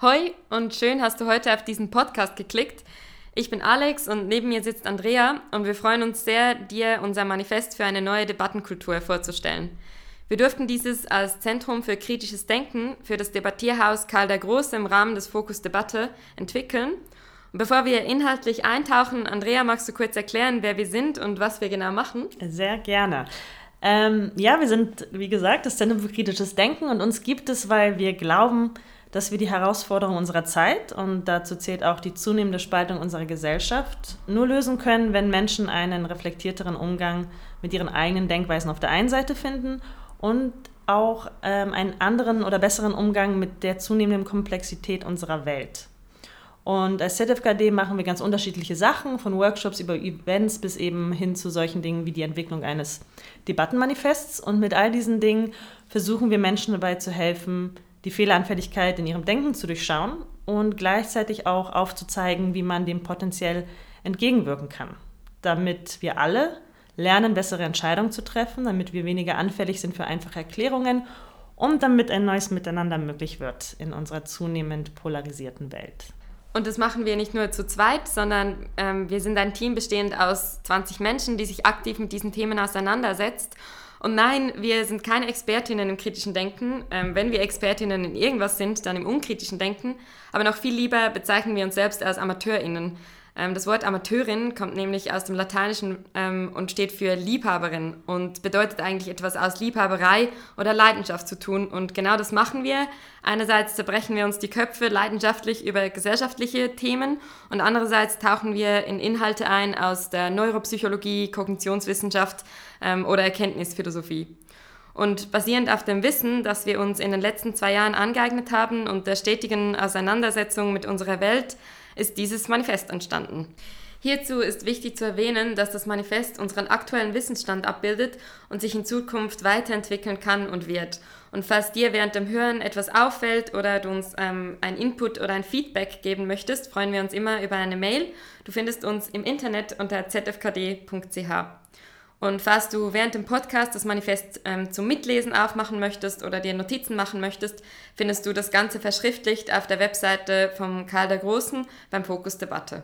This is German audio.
Hoi und schön hast du heute auf diesen Podcast geklickt. Ich bin Alex und neben mir sitzt Andrea und wir freuen uns sehr, dir unser Manifest für eine neue Debattenkultur vorzustellen. Wir durften dieses als Zentrum für kritisches Denken für das Debattierhaus Karl der Große im Rahmen des Fokus Debatte entwickeln. Und bevor wir inhaltlich eintauchen, Andrea, magst du kurz erklären, wer wir sind und was wir genau machen? Sehr gerne. Ähm, ja, wir sind, wie gesagt, das Zentrum für kritisches Denken und uns gibt es, weil wir glauben, dass wir die Herausforderungen unserer Zeit, und dazu zählt auch die zunehmende Spaltung unserer Gesellschaft, nur lösen können, wenn Menschen einen reflektierteren Umgang mit ihren eigenen Denkweisen auf der einen Seite finden und auch ähm, einen anderen oder besseren Umgang mit der zunehmenden Komplexität unserer Welt. Und als ZFKD machen wir ganz unterschiedliche Sachen, von Workshops über Events bis eben hin zu solchen Dingen wie die Entwicklung eines Debattenmanifests. Und mit all diesen Dingen versuchen wir Menschen dabei zu helfen, die Fehleranfälligkeit in ihrem Denken zu durchschauen und gleichzeitig auch aufzuzeigen, wie man dem potenziell entgegenwirken kann, damit wir alle lernen, bessere Entscheidungen zu treffen, damit wir weniger anfällig sind für einfache Erklärungen und damit ein neues Miteinander möglich wird in unserer zunehmend polarisierten Welt. Und das machen wir nicht nur zu zweit, sondern ähm, wir sind ein Team bestehend aus 20 Menschen, die sich aktiv mit diesen Themen auseinandersetzt und nein, wir sind keine Expertinnen im kritischen Denken. Ähm, wenn wir Expertinnen in irgendwas sind, dann im unkritischen Denken. Aber noch viel lieber bezeichnen wir uns selbst als AmateurInnen. Ähm, das Wort Amateurin kommt nämlich aus dem Lateinischen ähm, und steht für Liebhaberin und bedeutet eigentlich etwas aus Liebhaberei oder Leidenschaft zu tun. Und genau das machen wir. Einerseits zerbrechen wir uns die Köpfe leidenschaftlich über gesellschaftliche Themen und andererseits tauchen wir in Inhalte ein aus der Neuropsychologie, Kognitionswissenschaft ähm, oder Erkenntnisphilosophie. Und basierend auf dem Wissen, das wir uns in den letzten zwei Jahren angeeignet haben und der stetigen Auseinandersetzung mit unserer Welt, ist dieses Manifest entstanden. Hierzu ist wichtig zu erwähnen, dass das Manifest unseren aktuellen Wissensstand abbildet und sich in Zukunft weiterentwickeln kann und wird. Und falls dir während dem Hören etwas auffällt oder du uns ähm, ein Input oder ein Feedback geben möchtest, freuen wir uns immer über eine Mail. Du findest uns im Internet unter zfkd.ch. Und falls du während dem Podcast das Manifest ähm, zum Mitlesen aufmachen möchtest oder dir Notizen machen möchtest, findest du das Ganze verschriftlicht auf der Webseite vom Karl der Großen beim Fokus Debatte.